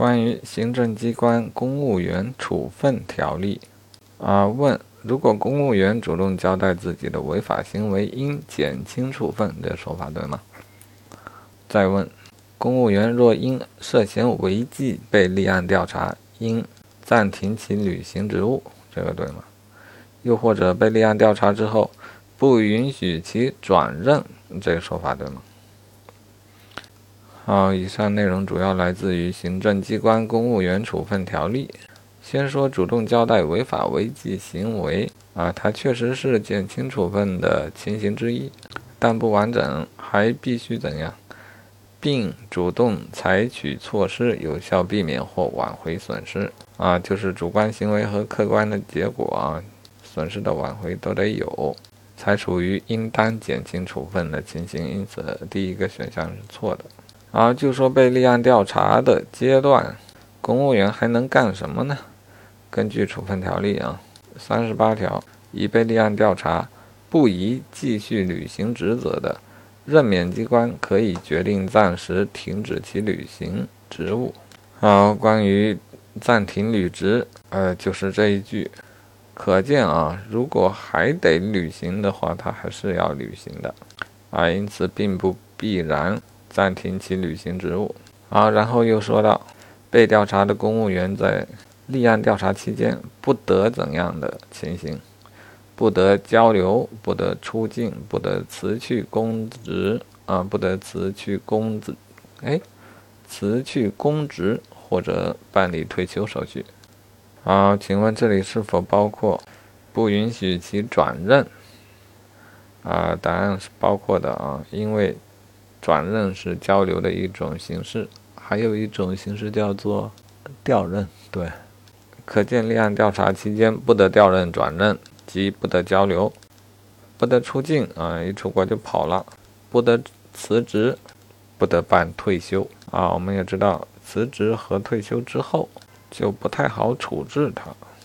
关于行政机关公务员处分条例啊，问：如果公务员主动交代自己的违法行为，应减轻处分，这说法对吗？再问：公务员若因涉嫌违纪被立案调查，应暂停其履行职务，这个对吗？又或者被立案调查之后，不允许其转任，这个说法对吗？好，以上内容主要来自于《行政机关公务员处分条例》。先说主动交代违法违纪行为啊，它确实是减轻处分的情形之一，但不完整，还必须怎样，并主动采取措施，有效避免或挽回损失啊，就是主观行为和客观的结果啊，损失的挽回都得有，才属于应当减轻处分的情形。因此，第一个选项是错的。啊，就说被立案调查的阶段，公务员还能干什么呢？根据处分条例啊，三十八条，已被立案调查，不宜继续履行职责的，任免机关可以决定暂时停止其履行职务。好，关于暂停履职，呃，就是这一句，可见啊，如果还得履行的话，他还是要履行的啊，因此并不必然。暂停其履行职务。好，然后又说到，被调查的公务员在立案调查期间不得怎样的情形？不得交流，不得出境，不得辞去公职啊，不得辞去公职，哎，辞去公职或者办理退休手续。好，请问这里是否包括不允许其转任？啊，答案是包括的啊，因为。转任是交流的一种形式，还有一种形式叫做调任。对，可见立案调查期间不得调任、转任，即不得交流，不得出境啊，一出国就跑了，不得辞职，不得办退休啊。我们也知道，辞职和退休之后就不太好处置他。